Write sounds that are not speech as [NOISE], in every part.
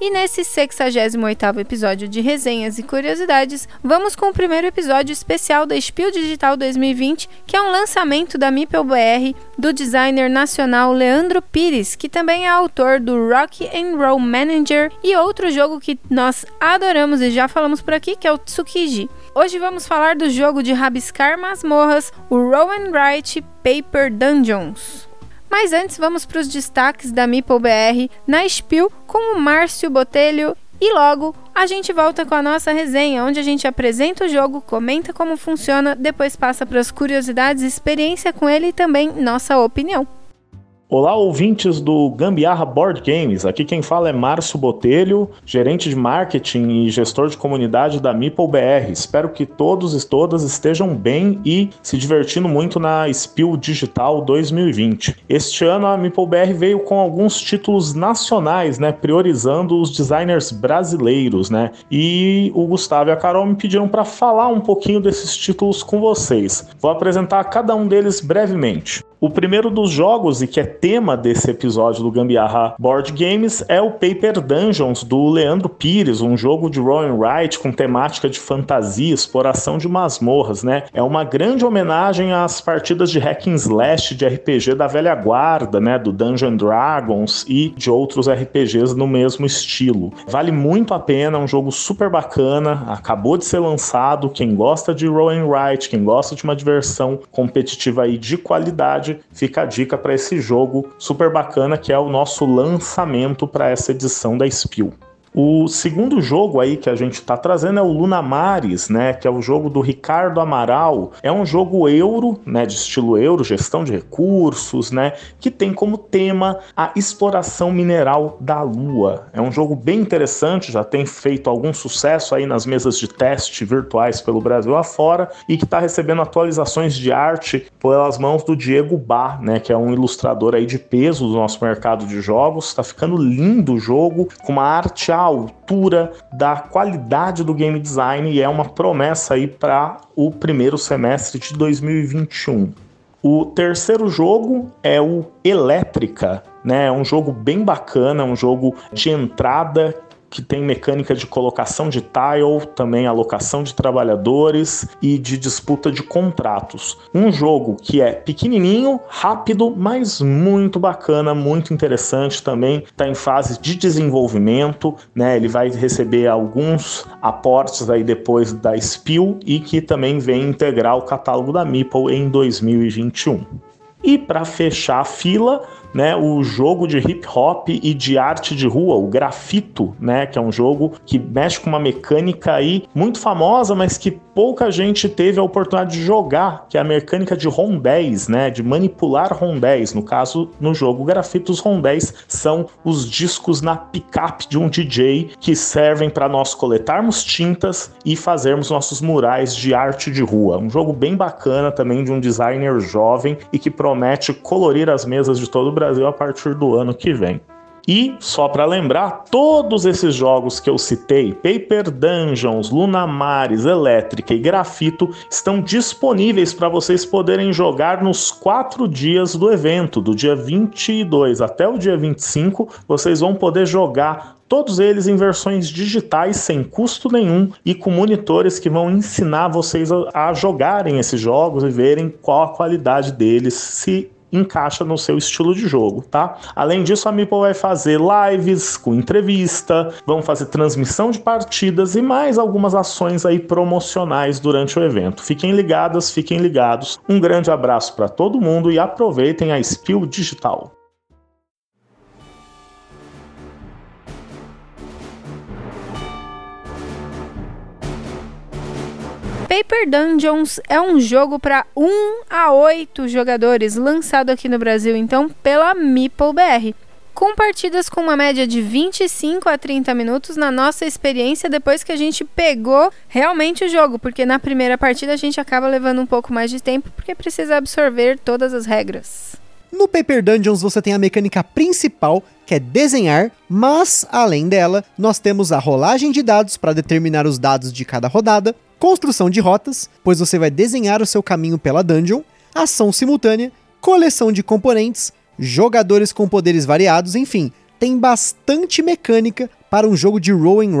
E nesse 68º episódio de resenhas e curiosidades, vamos com o primeiro episódio especial da Spiel Digital 2020, que é um lançamento da Mipel BR do designer nacional Leandro Pires, que também é autor do Rock and Roll Manager e outro jogo que nós adoramos adoramos e já falamos por aqui, que é o Tsukiji. Hoje vamos falar do jogo de rabiscar masmorras, o Rowan Wright Paper Dungeons. Mas antes vamos para os destaques da Meeple BR na Spiel com o Márcio Botelho e logo a gente volta com a nossa resenha, onde a gente apresenta o jogo, comenta como funciona, depois passa para as curiosidades, experiência com ele e também nossa opinião. Olá, ouvintes do Gambiarra Board Games. Aqui quem fala é Márcio Botelho, gerente de marketing e gestor de comunidade da Meeple BR. Espero que todos e todas estejam bem e se divertindo muito na Spiel Digital 2020. Este ano a Meeple BR veio com alguns títulos nacionais, né, priorizando os designers brasileiros, né? E o Gustavo e a Carol me pediram para falar um pouquinho desses títulos com vocês. Vou apresentar cada um deles brevemente. O primeiro dos jogos, e que é tema desse episódio do Gambiarra Board Games, é o Paper Dungeons, do Leandro Pires, um jogo de Rowan Wright com temática de fantasia, exploração de masmorras, né? É uma grande homenagem às partidas de hack and slash de RPG da velha guarda, né? Do Dungeon Dragons e de outros RPGs no mesmo estilo. Vale muito a pena, é um jogo super bacana, acabou de ser lançado. Quem gosta de Rowan Wright, quem gosta de uma diversão competitiva aí de qualidade, fica a dica para esse jogo super bacana que é o nosso lançamento para essa edição da Spiel. O segundo jogo aí que a gente está trazendo é o Lunamares, né, que é o jogo do Ricardo Amaral. É um jogo euro, né, de estilo euro, gestão de recursos, né, que tem como tema a exploração mineral da Lua. É um jogo bem interessante, já tem feito algum sucesso aí nas mesas de teste virtuais pelo Brasil afora e que está recebendo atualizações de arte pelas mãos do Diego Bar, né, que é um ilustrador aí de peso do nosso mercado de jogos. Está ficando lindo o jogo, com uma arte altura da qualidade do game design e é uma promessa aí para o primeiro semestre de 2021. O terceiro jogo é o Elétrica, né? É um jogo bem bacana, um jogo de entrada que tem mecânica de colocação de tile, também alocação de trabalhadores e de disputa de contratos. Um jogo que é pequenininho, rápido, mas muito bacana, muito interessante também. Está em fase de desenvolvimento, né? Ele vai receber alguns aportes aí depois da Spiel e que também vem integrar o catálogo da Meeple em 2021. E para fechar a fila, né, o jogo de hip hop e de arte de rua, o grafito, né, que é um jogo que mexe com uma mecânica aí muito famosa, mas que pouca gente teve a oportunidade de jogar, que é a mecânica de rondéis, né, de manipular rondéis. No caso, no jogo grafito, os rondéis são os discos na picape de um DJ que servem para nós coletarmos tintas e fazermos nossos murais de arte de rua. Um jogo bem bacana também de um designer jovem e que promete colorir as mesas de todo o Brasil a partir do ano que vem. E, só para lembrar, todos esses jogos que eu citei, Paper Dungeons, Lunamares, Elétrica e Grafito, estão disponíveis para vocês poderem jogar nos quatro dias do evento, do dia 22 até o dia 25. Vocês vão poder jogar todos eles em versões digitais sem custo nenhum e com monitores que vão ensinar vocês a, jogarem esses jogos e verem qual a qualidade deles, se encaixa no seu estilo de jogo, tá? Além disso, a Meeple vai fazer lives com entrevista, vão fazer transmissão de partidas e mais algumas ações aí promocionais durante o evento. Fiquem ligadas, fiquem ligados. Um grande abraço para todo mundo e aproveitem a Spill Digital. Paper Dungeons é um jogo para 1 a 8 jogadores, lançado aqui no Brasil então pela Meeple BR. com partidas com uma média de 25 a 30 minutos na nossa experiência depois que a gente pegou realmente o jogo, porque na primeira partida a gente acaba levando um pouco mais de tempo porque precisa absorver todas as regras. No Paper Dungeons você tem a mecânica principal, que é desenhar, mas além dela, nós temos a rolagem de dados para determinar os dados de cada rodada, construção de rotas, pois você vai desenhar o seu caminho pela dungeon, ação simultânea, coleção de componentes, jogadores com poderes variados, enfim, tem bastante mecânica para um jogo de roll and.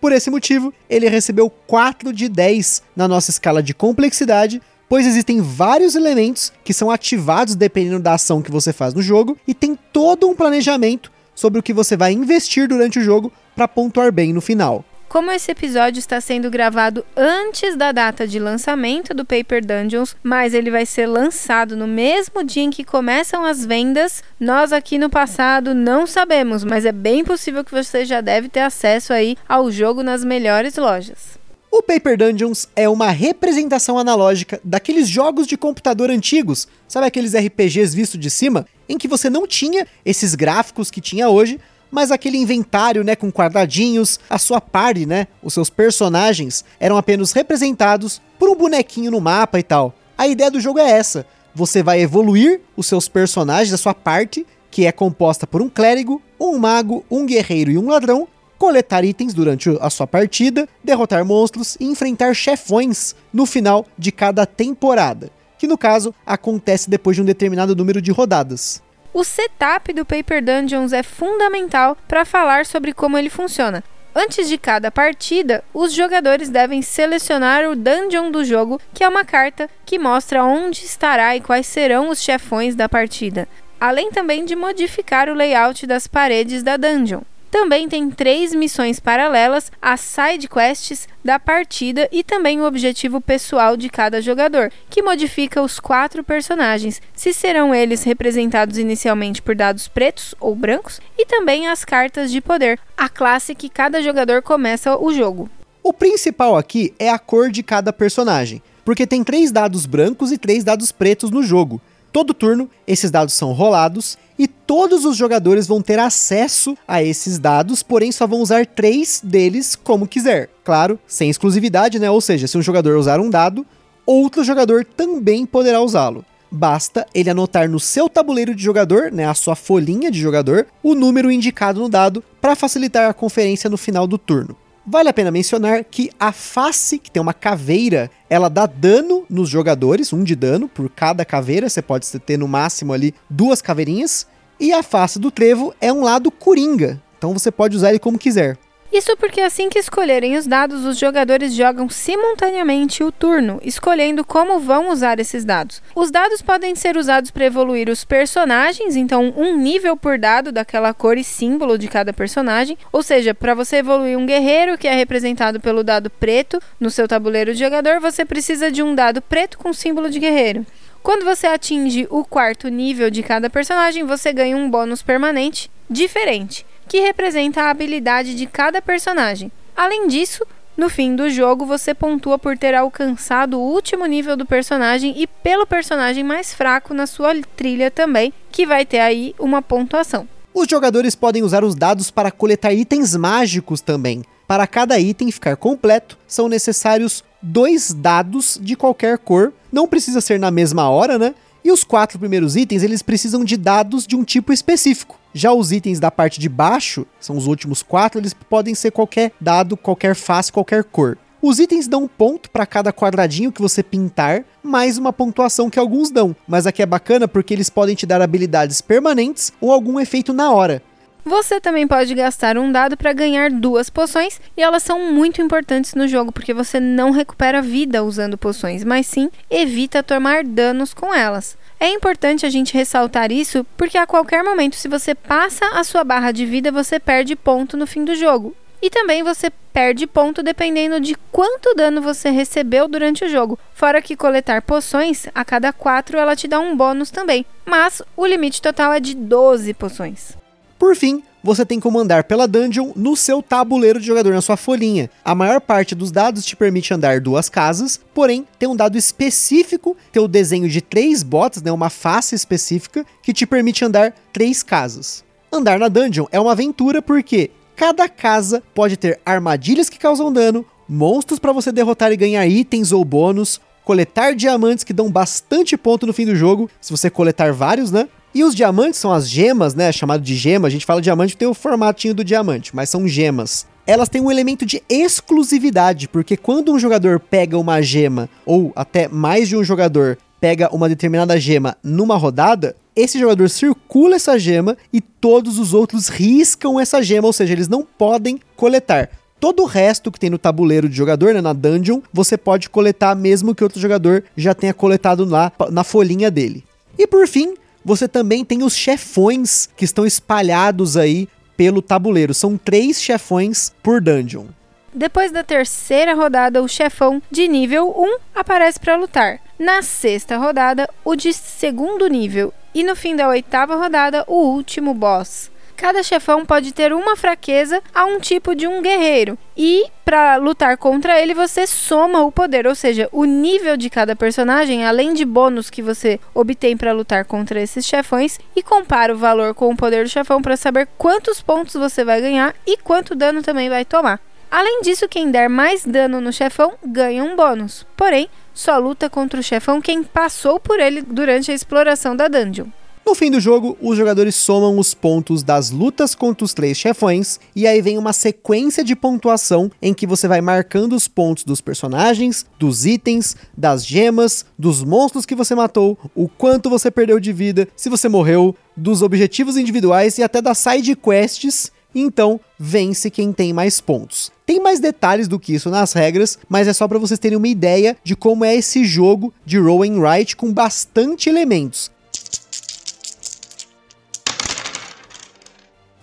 Por esse motivo, ele recebeu 4 de 10 na nossa escala de complexidade, pois existem vários elementos que são ativados dependendo da ação que você faz no jogo e tem todo um planejamento sobre o que você vai investir durante o jogo para pontuar bem no final. Como esse episódio está sendo gravado antes da data de lançamento do Paper Dungeons, mas ele vai ser lançado no mesmo dia em que começam as vendas, nós aqui no passado não sabemos, mas é bem possível que você já deve ter acesso aí ao jogo nas melhores lojas. O Paper Dungeons é uma representação analógica daqueles jogos de computador antigos, sabe aqueles RPGs visto de cima, em que você não tinha esses gráficos que tinha hoje, mas aquele inventário, né, com quadradinhos, a sua party, né, os seus personagens eram apenas representados por um bonequinho no mapa e tal. A ideia do jogo é essa: você vai evoluir os seus personagens, a sua parte, que é composta por um clérigo, um mago, um guerreiro e um ladrão, coletar itens durante a sua partida, derrotar monstros e enfrentar chefões no final de cada temporada, que no caso acontece depois de um determinado número de rodadas. O setup do Paper Dungeons é fundamental para falar sobre como ele funciona. Antes de cada partida, os jogadores devem selecionar o dungeon do jogo, que é uma carta que mostra onde estará e quais serão os chefões da partida, além também de modificar o layout das paredes da dungeon. Também tem três missões paralelas às side quests da partida e também o objetivo pessoal de cada jogador, que modifica os quatro personagens, se serão eles representados inicialmente por dados pretos ou brancos, e também as cartas de poder, a classe que cada jogador começa o jogo. O principal aqui é a cor de cada personagem, porque tem três dados brancos e três dados pretos no jogo. Todo turno, esses dados são rolados e todos os jogadores vão ter acesso a esses dados, porém só vão usar três deles como quiser. Claro, sem exclusividade, né? Ou seja, se um jogador usar um dado, outro jogador também poderá usá-lo. Basta ele anotar no seu tabuleiro de jogador, né, a sua folhinha de jogador, o número indicado no dado para facilitar a conferência no final do turno. Vale a pena mencionar que a face, que tem uma caveira, ela dá dano nos jogadores, um de dano por cada caveira, você pode ter no máximo ali duas caveirinhas. E a face do trevo é um lado coringa, então você pode usar ele como quiser. Isso porque assim que escolherem os dados, os jogadores jogam simultaneamente o turno, escolhendo como vão usar esses dados. Os dados podem ser usados para evoluir os personagens, então um nível por dado daquela cor e símbolo de cada personagem, ou seja, para você evoluir um guerreiro que é representado pelo dado preto no seu tabuleiro de jogador, você precisa de um dado preto com símbolo de guerreiro. Quando você atinge o quarto nível de cada personagem, você ganha um bônus permanente diferente que representa a habilidade de cada personagem. Além disso, no fim do jogo, você pontua por ter alcançado o último nível do personagem e pelo personagem mais fraco na sua trilha também, que vai ter aí uma pontuação. Os jogadores podem usar os dados para coletar itens mágicos também. Para cada item ficar completo, são necessários dois dados de qualquer cor. Não precisa ser na mesma hora, né? E os quatro primeiros itens, eles precisam de dados de um tipo específico. Já os itens da parte de baixo, são os últimos quatro, eles podem ser qualquer dado, qualquer face, qualquer cor. Os itens dão um ponto para cada quadradinho que você pintar, mais uma pontuação que alguns dão. Mas aqui é bacana porque eles podem te dar habilidades permanentes ou algum efeito na hora. Você também pode gastar um dado para ganhar duas poções, e elas são muito importantes no jogo porque você não recupera vida usando poções, mas sim evita tomar danos com elas. É importante a gente ressaltar isso porque a qualquer momento, se você passa a sua barra de vida, você perde ponto no fim do jogo. E também você perde ponto dependendo de quanto dano você recebeu durante o jogo. Fora que coletar poções, a cada 4 ela te dá um bônus também. Mas o limite total é de 12 poções. Por fim, você tem como andar pela dungeon no seu tabuleiro de jogador, na sua folhinha. A maior parte dos dados te permite andar duas casas, porém tem um dado específico, tem o desenho de três botas, né, uma face específica, que te permite andar três casas. Andar na dungeon é uma aventura porque cada casa pode ter armadilhas que causam dano, monstros para você derrotar e ganhar itens ou bônus, coletar diamantes que dão bastante ponto no fim do jogo, se você coletar vários, né? E os diamantes são as gemas, né? Chamado de gema. A gente fala diamante tem o formatinho do diamante, mas são gemas. Elas têm um elemento de exclusividade, porque quando um jogador pega uma gema, ou até mais de um jogador pega uma determinada gema numa rodada, esse jogador circula essa gema e todos os outros riscam essa gema, ou seja, eles não podem coletar. Todo o resto que tem no tabuleiro de jogador, né, na dungeon, você pode coletar mesmo que outro jogador já tenha coletado lá na folhinha dele. E por fim, você também tem os chefões que estão espalhados aí pelo tabuleiro. São três chefões por dungeon. Depois da terceira rodada, o chefão de nível 1 aparece para lutar. Na sexta rodada, o de segundo nível. E no fim da oitava rodada, o último boss. Cada chefão pode ter uma fraqueza a um tipo de um guerreiro. E para lutar contra ele, você soma o poder, ou seja, o nível de cada personagem, além de bônus que você obtém para lutar contra esses chefões, e compara o valor com o poder do chefão para saber quantos pontos você vai ganhar e quanto dano também vai tomar. Além disso, quem der mais dano no chefão ganha um bônus. Porém, só luta contra o chefão quem passou por ele durante a exploração da dungeon. No fim do jogo, os jogadores somam os pontos das lutas contra os três chefões, e aí vem uma sequência de pontuação em que você vai marcando os pontos dos personagens, dos itens, das gemas, dos monstros que você matou, o quanto você perdeu de vida, se você morreu, dos objetivos individuais e até das side quests. Então, vence quem tem mais pontos. Tem mais detalhes do que isso nas regras, mas é só para vocês terem uma ideia de como é esse jogo de roll and write com bastante elementos.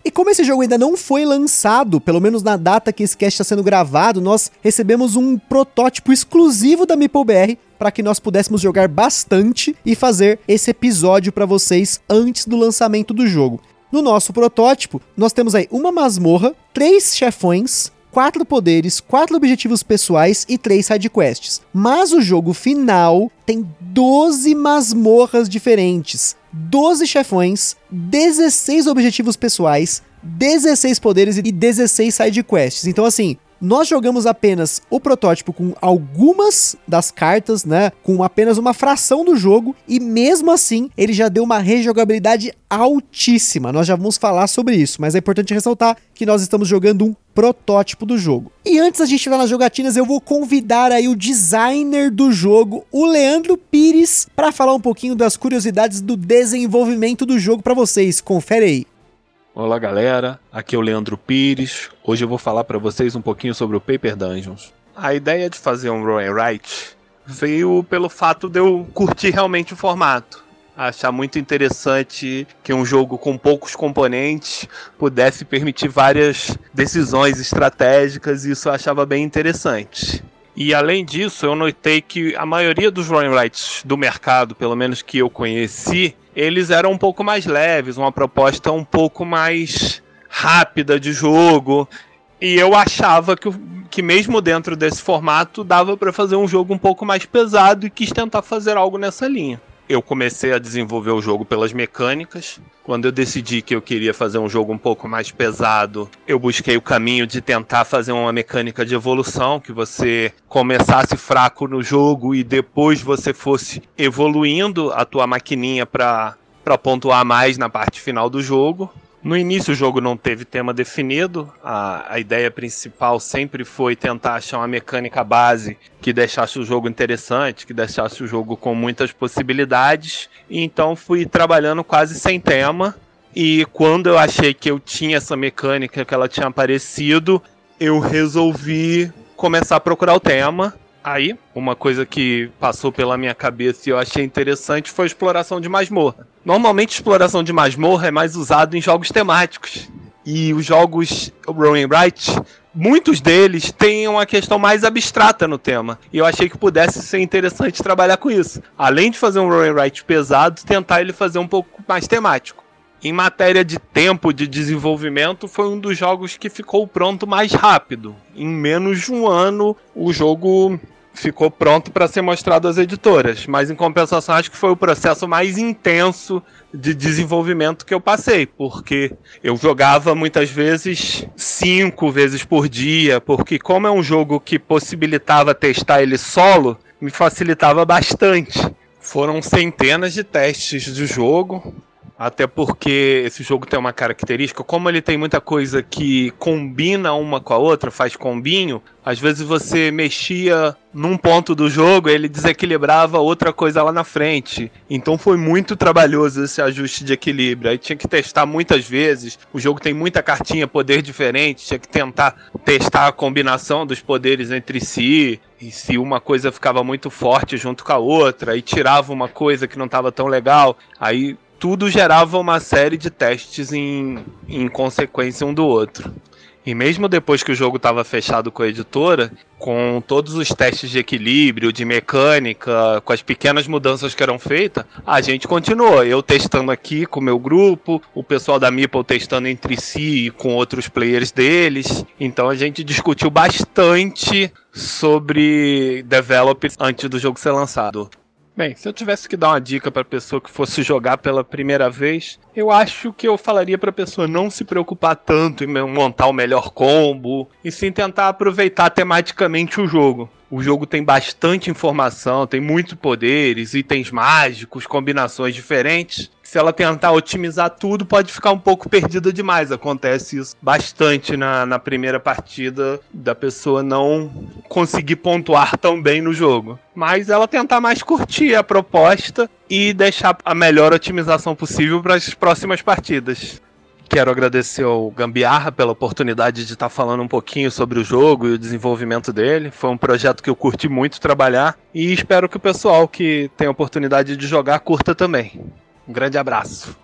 E como esse jogo ainda não foi lançado, pelo menos na data que esse cast está sendo gravado, nós recebemos um protótipo exclusivo da MeepleBR para que nós pudéssemos jogar bastante e fazer esse episódio para vocês antes do lançamento do jogo. No nosso protótipo, nós temos aí uma masmorra, três chefões, quatro poderes, quatro objetivos pessoais e três sidequests. Mas o jogo final tem 12 masmorras diferentes, 12 chefões, 16 objetivos pessoais, 16 poderes e 16 sidequests. Então, assim, nós jogamos apenas o protótipo com algumas das cartas, né? Com apenas uma fração do jogo, e mesmo assim ele já deu uma rejogabilidade altíssima. Nós já vamos falar sobre isso, mas é importante ressaltar que nós estamos jogando um protótipo do jogo. E antes da gente entrar nas jogatinas, eu vou convidar aí o designer do jogo, o Leandro Pires, para falar um pouquinho das curiosidades do desenvolvimento do jogo para vocês. Confere aí. Olá galera, aqui é o Leandro Pires. Hoje eu vou falar para vocês um pouquinho sobre o Paper Dungeons. A ideia de fazer um and write veio pelo fato de eu curtir realmente o formato. Achar muito interessante que um jogo com poucos componentes pudesse permitir várias decisões estratégicas e isso eu achava bem interessante. E além disso, eu notei que a maioria dos and writes do mercado, pelo menos que eu conheci, eles eram um pouco mais leves, uma proposta um pouco mais rápida de jogo. E eu achava que, que mesmo dentro desse formato dava para fazer um jogo um pouco mais pesado e quis tentar fazer algo nessa linha eu comecei a desenvolver o jogo pelas mecânicas. Quando eu decidi que eu queria fazer um jogo um pouco mais pesado, eu busquei o caminho de tentar fazer uma mecânica de evolução, que você começasse fraco no jogo e depois você fosse evoluindo a tua maquininha para pontuar mais na parte final do jogo. No início o jogo não teve tema definido, a, a ideia principal sempre foi tentar achar uma mecânica base que deixasse o jogo interessante, que deixasse o jogo com muitas possibilidades, então fui trabalhando quase sem tema. E quando eu achei que eu tinha essa mecânica, que ela tinha aparecido, eu resolvi começar a procurar o tema. Aí, uma coisa que passou pela minha cabeça e eu achei interessante foi a exploração de masmorra. Normalmente, exploração de masmorra é mais usado em jogos temáticos. E os jogos Rowan Wright, muitos deles têm uma questão mais abstrata no tema. E eu achei que pudesse ser interessante trabalhar com isso. Além de fazer um Rowan Wright pesado, tentar ele fazer um pouco mais temático. Em matéria de tempo de desenvolvimento, foi um dos jogos que ficou pronto mais rápido. Em menos de um ano, o jogo ficou pronto para ser mostrado às editoras. Mas em compensação, acho que foi o processo mais intenso de desenvolvimento que eu passei, porque eu jogava muitas vezes cinco vezes por dia, porque como é um jogo que possibilitava testar ele solo, me facilitava bastante. Foram centenas de testes do jogo, até porque esse jogo tem uma característica, como ele tem muita coisa que combina uma com a outra, faz combinho, às vezes você mexia num ponto do jogo, ele desequilibrava outra coisa lá na frente. Então foi muito trabalhoso esse ajuste de equilíbrio. Aí tinha que testar muitas vezes. O jogo tem muita cartinha, poder diferente, tinha que tentar testar a combinação dos poderes entre si. E se uma coisa ficava muito forte junto com a outra, e tirava uma coisa que não estava tão legal, aí tudo gerava uma série de testes em, em consequência um do outro. E mesmo depois que o jogo estava fechado com a editora, com todos os testes de equilíbrio, de mecânica, com as pequenas mudanças que eram feitas, a gente continuou. Eu testando aqui com o meu grupo, o pessoal da Meeple testando entre si e com outros players deles. Então a gente discutiu bastante sobre developers antes do jogo ser lançado. Bem, se eu tivesse que dar uma dica para pessoa que fosse jogar pela primeira vez, eu acho que eu falaria para pessoa não se preocupar tanto em montar o melhor combo e sim tentar aproveitar tematicamente o jogo. O jogo tem bastante informação, tem muitos poderes, itens mágicos, combinações diferentes se ela tentar otimizar tudo, pode ficar um pouco perdida demais. Acontece isso bastante na, na primeira partida da pessoa não conseguir pontuar tão bem no jogo. Mas ela tentar mais curtir a proposta e deixar a melhor otimização possível para as próximas partidas. Quero agradecer ao Gambiarra pela oportunidade de estar falando um pouquinho sobre o jogo e o desenvolvimento dele. Foi um projeto que eu curti muito trabalhar e espero que o pessoal que tem a oportunidade de jogar curta também. Um grande abraço.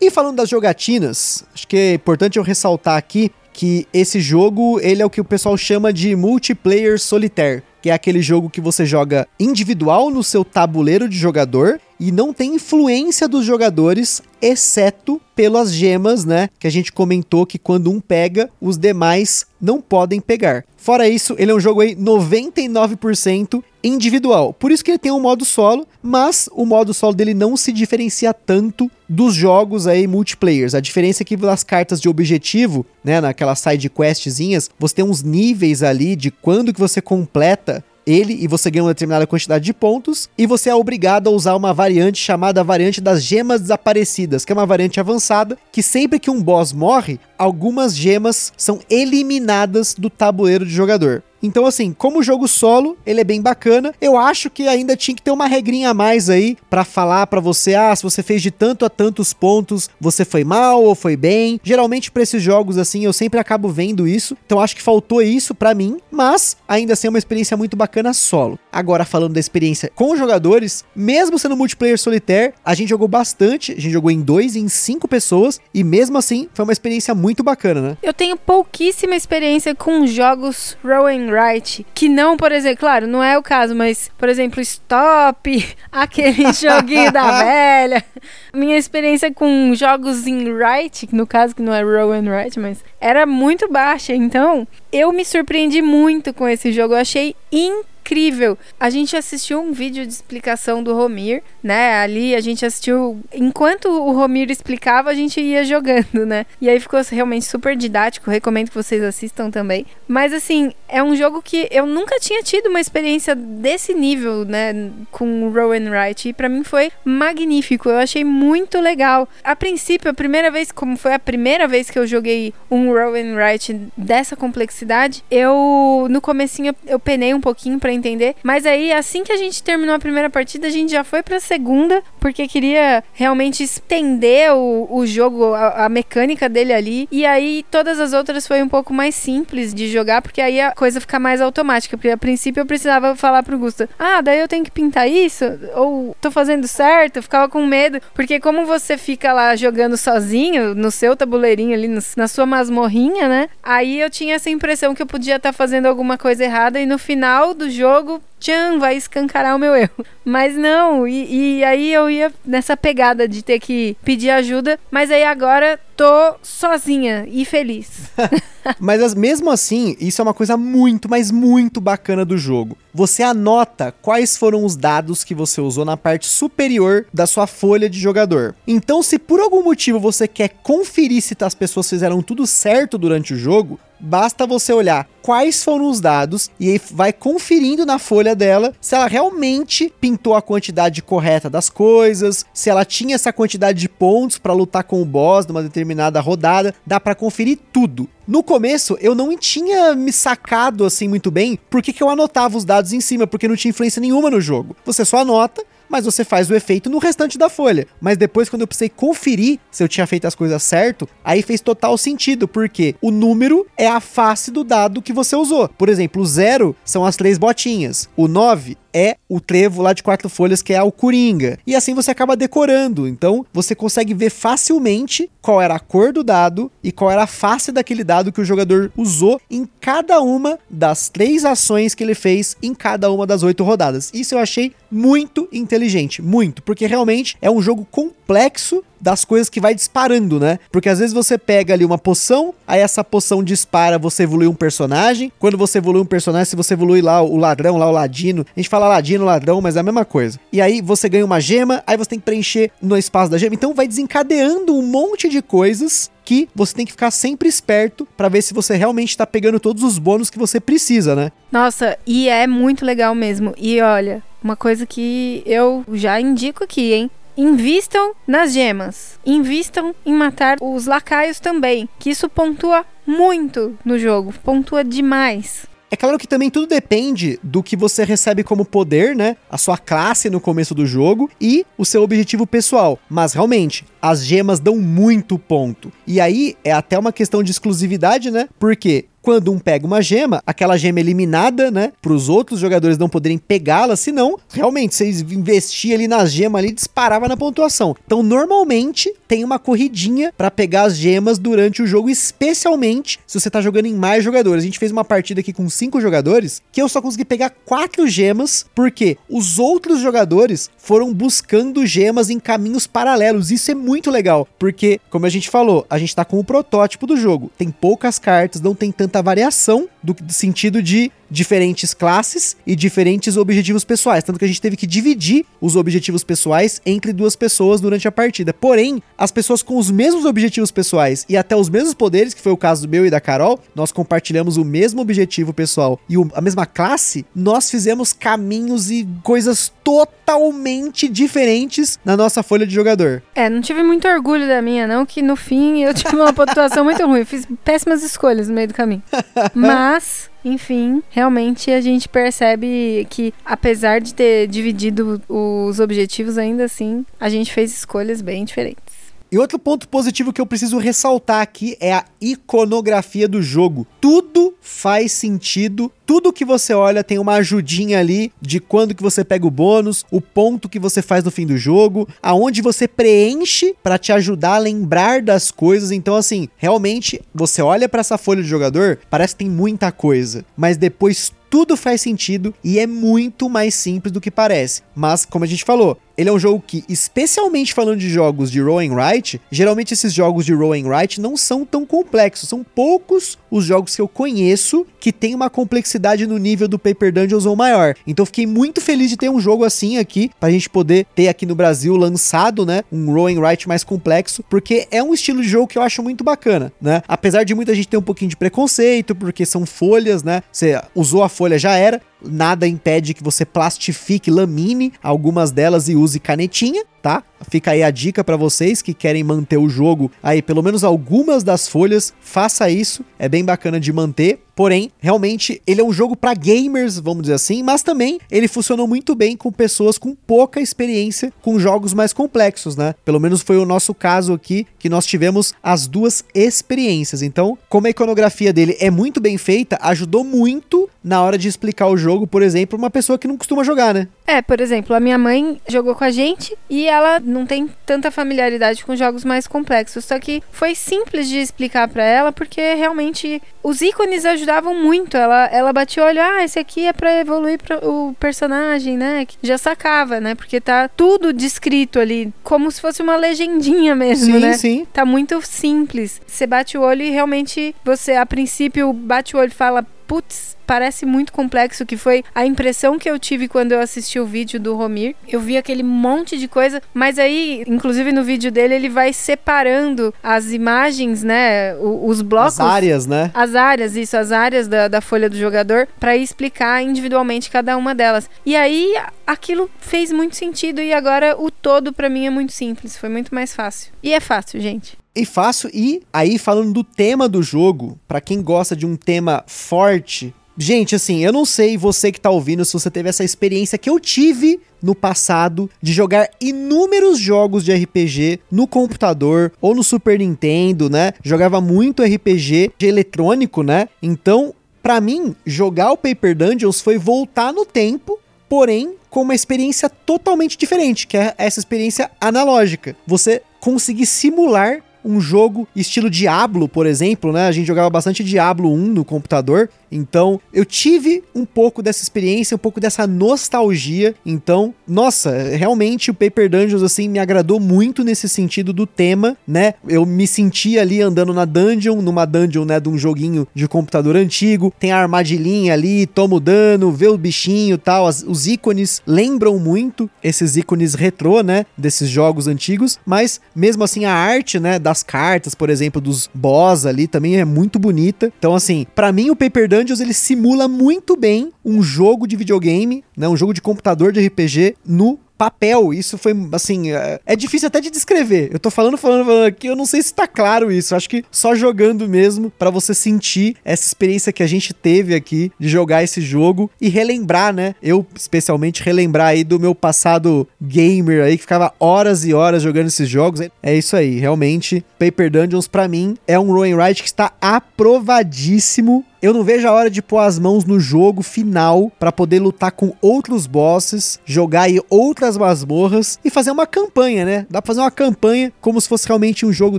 E falando das jogatinas, acho que é importante eu ressaltar aqui que esse jogo, ele é o que o pessoal chama de multiplayer solitaire, que é aquele jogo que você joga individual no seu tabuleiro de jogador e não tem influência dos jogadores, exceto pelas gemas, né? Que a gente comentou que quando um pega, os demais não podem pegar. Fora isso, ele é um jogo aí 99% individual. Por isso que ele tem um modo solo, mas o modo solo dele não se diferencia tanto dos jogos aí multiplayers. A diferença é que nas cartas de objetivo, né, naquelas side questzinhas, você tem uns níveis ali de quando que você completa ele e você ganha uma determinada quantidade de pontos, e você é obrigado a usar uma variante chamada variante das gemas desaparecidas, que é uma variante avançada que sempre que um boss morre, algumas gemas são eliminadas do tabuleiro de jogador. Então, assim, como jogo solo, ele é bem bacana. Eu acho que ainda tinha que ter uma regrinha a mais aí para falar para você, ah, se você fez de tanto a tantos pontos, você foi mal ou foi bem. Geralmente para esses jogos assim, eu sempre acabo vendo isso. Então acho que faltou isso para mim, mas ainda assim é uma experiência muito bacana solo. Agora falando da experiência com jogadores, mesmo sendo multiplayer solitaire, a gente jogou bastante, a gente jogou em dois, em cinco pessoas e mesmo assim foi uma experiência muito bacana, né? Eu tenho pouquíssima experiência com jogos roll and Right, que não, por exemplo, claro, não é o caso, mas, por exemplo, Stop, [LAUGHS] aquele [LAUGHS] joguinho da velha. Minha experiência com jogos em Right, no caso que não é Roll and Right, mas era muito baixa, então eu me surpreendi muito com esse jogo, eu achei incrível incrível. A gente assistiu um vídeo de explicação do Romir, né? Ali a gente assistiu. Enquanto o Romir explicava, a gente ia jogando, né? E aí ficou realmente super didático. Recomendo que vocês assistam também. Mas assim, é um jogo que eu nunca tinha tido uma experiência desse nível, né? Com o Rowan Wright. E pra mim foi magnífico. Eu achei muito legal. A princípio, a primeira vez, como foi a primeira vez que eu joguei um Rowan Wright dessa complexidade, eu no comecinho eu penei um pouquinho para entender. Mas aí, assim que a gente terminou a primeira partida, a gente já foi pra segunda, porque queria realmente estender o, o jogo, a, a mecânica dele ali. E aí, todas as outras foi um pouco mais simples de jogar, porque aí a coisa fica mais automática. Porque a princípio eu precisava falar pro Gusta: Ah, daí eu tenho que pintar isso? Ou tô fazendo certo? Eu ficava com medo, porque como você fica lá jogando sozinho, no seu tabuleirinho ali, no, na sua masmorrinha, né? Aí eu tinha essa impressão que eu podia estar tá fazendo alguma coisa errada e no final do jogo jogo tchan, vai escancarar o meu erro. Mas não, e, e aí eu ia nessa pegada de ter que pedir ajuda, mas aí agora tô sozinha e feliz. [LAUGHS] Mas as- mesmo assim, isso é uma coisa muito, mas muito bacana do jogo. Você anota quais foram os dados que você usou na parte superior da sua folha de jogador. Então, se por algum motivo você quer conferir se as pessoas fizeram tudo certo durante o jogo, basta você olhar quais foram os dados e vai conferindo na folha dela se ela realmente pintou a quantidade correta das coisas, se ela tinha essa quantidade de pontos pra lutar com o boss numa determinada rodada, dá pra conferir tudo. No começo, eu não tinha me sacado assim muito bem por que que eu anotava os dados em cima, porque não tinha influência nenhuma no jogo. Você só anota, mas você faz o efeito no restante da folha. Mas depois, quando eu precisei conferir se eu tinha feito as coisas certo, aí fez total sentido, porque o número é a face do dado que você usou. Por exemplo, o zero são as três botinhas, o 9 é o trevo lá de quatro folhas, que é o Coringa. E assim você acaba decorando. Então, você consegue ver facilmente qual era a cor do dado e qual era a face daquele dado que o jogador usou em cada uma das três ações que ele fez em cada uma das oito rodadas. Isso eu achei muito inteligente, muito, porque realmente é um jogo complexo das coisas que vai disparando, né? Porque às vezes você pega ali uma poção, aí essa poção dispara, você evolui um personagem. Quando você evolui um personagem, se você evolui lá o ladrão, lá o ladino, a gente fala ladino, ladrão, mas é a mesma coisa. E aí você ganha uma gema, aí você tem que preencher no espaço da gema. Então vai desencadeando um monte de coisas que você tem que ficar sempre esperto pra ver se você realmente tá pegando todos os bônus que você precisa, né? Nossa, e é muito legal mesmo. E olha, uma coisa que eu já indico aqui, hein? Invistam nas gemas. Invistam em matar os lacaios também. Que isso pontua muito no jogo. Pontua demais. É claro que também tudo depende do que você recebe como poder, né? A sua classe no começo do jogo e o seu objetivo pessoal. Mas realmente, as gemas dão muito ponto. E aí é até uma questão de exclusividade, né? Porque quando um pega uma gema, aquela gema é eliminada, né? Para os outros jogadores não poderem pegá-la, senão, realmente, vocês investir ali na gema ali, disparava na pontuação. Então, normalmente, tem uma corridinha para pegar as gemas durante o jogo, especialmente se você tá jogando em mais jogadores. A gente fez uma partida aqui com cinco jogadores, que eu só consegui pegar quatro gemas, porque os outros jogadores foram buscando gemas em caminhos paralelos. Isso é muito legal, porque, como a gente falou, a gente tá com o protótipo do jogo. Tem poucas cartas, não tem variação do sentido de diferentes classes e diferentes objetivos pessoais, tanto que a gente teve que dividir os objetivos pessoais entre duas pessoas durante a partida. Porém, as pessoas com os mesmos objetivos pessoais e até os mesmos poderes, que foi o caso do meu e da Carol, nós compartilhamos o mesmo objetivo pessoal e o- a mesma classe, nós fizemos caminhos e coisas totalmente diferentes na nossa folha de jogador. É, não tive muito orgulho da minha, não, que no fim eu tive uma [LAUGHS] pontuação muito ruim. Eu fiz péssimas escolhas no meio do caminho. [LAUGHS] Mas, enfim, realmente a gente percebe que, apesar de ter dividido os objetivos, ainda assim, a gente fez escolhas bem diferentes. E outro ponto positivo que eu preciso ressaltar aqui é a iconografia do jogo. Tudo faz sentido, tudo que você olha tem uma ajudinha ali de quando que você pega o bônus, o ponto que você faz no fim do jogo, aonde você preenche pra te ajudar a lembrar das coisas. Então assim, realmente você olha pra essa folha de jogador, parece que tem muita coisa, mas depois tudo faz sentido e é muito mais simples do que parece. Mas, como a gente falou, ele é um jogo que, especialmente falando de jogos de roll and write, geralmente esses jogos de roll and write não são tão complexos. São poucos os jogos que eu conheço que tem uma complexidade no nível do Paper Dungeons ou maior. Então fiquei muito feliz de ter um jogo assim aqui, pra gente poder ter aqui no Brasil lançado, né, um roll and write mais complexo, porque é um estilo de jogo que eu acho muito bacana, né? Apesar de muita gente ter um pouquinho de preconceito, porque são folhas, né? Você usou a folha já era, nada impede que você plastifique, lamine algumas delas e use canetinha, tá? Fica aí a dica pra vocês que querem manter o jogo aí, pelo menos algumas das folhas, faça isso, é bem bacana de manter. Porém, realmente, ele é um jogo pra gamers, vamos dizer assim, mas também ele funcionou muito bem com pessoas com pouca experiência com jogos mais complexos, né? Pelo menos foi o nosso caso aqui, que nós tivemos as duas experiências. Então, como a iconografia dele é muito bem feita, ajudou muito na hora de explicar o jogo, por exemplo, uma pessoa que não costuma jogar, né? É, por exemplo, a minha mãe jogou com a gente e ela não tem tanta familiaridade com jogos mais complexos. Só que foi simples de explicar para ela, porque realmente os ícones ajudavam muito. Ela, ela batia o olho, ah, esse aqui é para evoluir o personagem, né? Já sacava, né? Porque tá tudo descrito ali, como se fosse uma legendinha mesmo, sim, né? Sim, Tá muito simples. Você bate o olho e realmente você, a princípio, bate o olho e fala, putz, parece muito complexo, que foi a impressão que eu tive quando eu assisti o vídeo do Romir. Eu vi aquele monte de coisa, mas aí, inclusive no vídeo dele, ele vai separando as imagens, né? Os blocos. As áreas, né? As áreas, isso, as áreas da, da folha do jogador, para explicar individualmente cada uma delas. E aí, aquilo fez muito sentido e agora o todo para mim é muito simples, foi muito mais fácil. E é fácil, gente e fácil. E aí, falando do tema do jogo, para quem gosta de um tema forte. Gente, assim, eu não sei você que tá ouvindo se você teve essa experiência que eu tive no passado de jogar inúmeros jogos de RPG no computador ou no Super Nintendo, né? Jogava muito RPG de eletrônico, né? Então, para mim, jogar o Paper Dungeons foi voltar no tempo, porém com uma experiência totalmente diferente, que é essa experiência analógica. Você conseguir simular um jogo estilo Diablo, por exemplo, né? A gente jogava bastante Diablo 1 no computador então, eu tive um pouco dessa experiência, um pouco dessa nostalgia. Então, nossa, realmente o Paper Dungeons assim me agradou muito nesse sentido do tema, né? Eu me senti ali andando na dungeon, numa dungeon, né, de um joguinho de computador antigo. Tem a armadilhinha ali, tomo dano, vê o bichinho, tal, As, os ícones lembram muito esses ícones retrô, né, desses jogos antigos, mas mesmo assim a arte, né, das cartas, por exemplo, dos boss ali também é muito bonita. Então, assim, para mim o Paper Dungeons Dungeons ele simula muito bem um jogo de videogame, né, um jogo de computador de RPG no papel. Isso foi, assim, é, é, difícil até de descrever. Eu tô falando, falando, falando aqui, eu não sei se tá claro isso. Acho que só jogando mesmo para você sentir essa experiência que a gente teve aqui de jogar esse jogo e relembrar, né? Eu, especialmente, relembrar aí do meu passado gamer aí, que ficava horas e horas jogando esses jogos. É isso aí, realmente. Paper Dungeons, para mim, é um Roll Ride que está aprovadíssimo eu não vejo a hora de pôr as mãos no jogo final para poder lutar com outros bosses, jogar aí outras masmorras e fazer uma campanha, né? Dá pra fazer uma campanha como se fosse realmente um jogo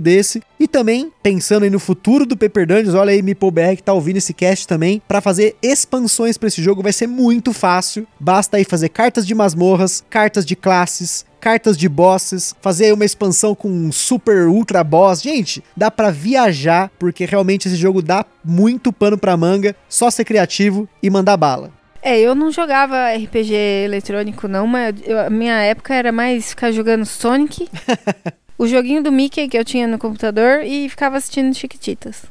desse. E também, pensando aí no futuro do Paper Dungeons, olha aí MeepleBR que tá ouvindo esse cast também, para fazer expansões para esse jogo vai ser muito fácil. Basta aí fazer cartas de masmorras, cartas de classes, cartas de bosses, fazer uma expansão com um super ultra boss. Gente, dá para viajar, porque realmente esse jogo dá muito pano pra manga, só ser criativo e mandar bala. É, eu não jogava RPG eletrônico não, mas eu, a minha época era mais ficar jogando Sonic. [LAUGHS] o joguinho do Mickey que eu tinha no computador e ficava assistindo Chiquititas.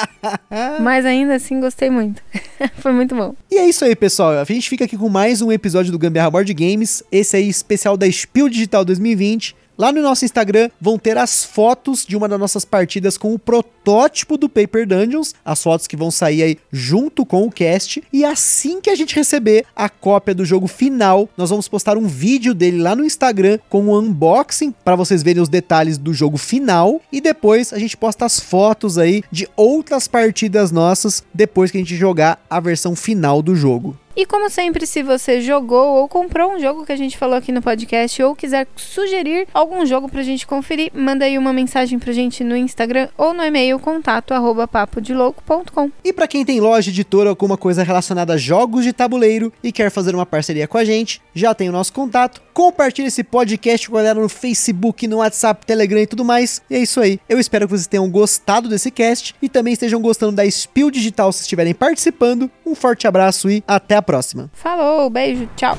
[LAUGHS] Mas ainda assim gostei muito. [LAUGHS] Foi muito bom. E é isso aí, pessoal. A gente fica aqui com mais um episódio do Gambiarra Board Games. Esse aí especial da Spiel Digital 2020. Lá no nosso Instagram vão ter as fotos de uma das nossas partidas com o protótipo do Paper Dungeons, as fotos que vão sair aí junto com o cast. E assim que a gente receber a cópia do jogo final, nós vamos postar um vídeo dele lá no Instagram com o um unboxing para vocês verem os detalhes do jogo final. E depois a gente posta as fotos aí de outras partidas nossas depois que a gente jogar a versão final do jogo. E como sempre, se você jogou ou comprou um jogo que a gente falou aqui no podcast ou quiser sugerir algum jogo pra gente conferir, manda aí uma mensagem pra gente no Instagram ou no e-mail contato. E para quem tem loja, editora ou alguma coisa relacionada a jogos de tabuleiro e quer fazer uma parceria com a gente, já tem o nosso contato. Compartilhe esse podcast com a galera no Facebook, no WhatsApp, Telegram e tudo mais. E é isso aí. Eu espero que vocês tenham gostado desse cast e também estejam gostando da Spill Digital se estiverem participando. Um forte abraço e até a próxima. Falou, beijo, tchau.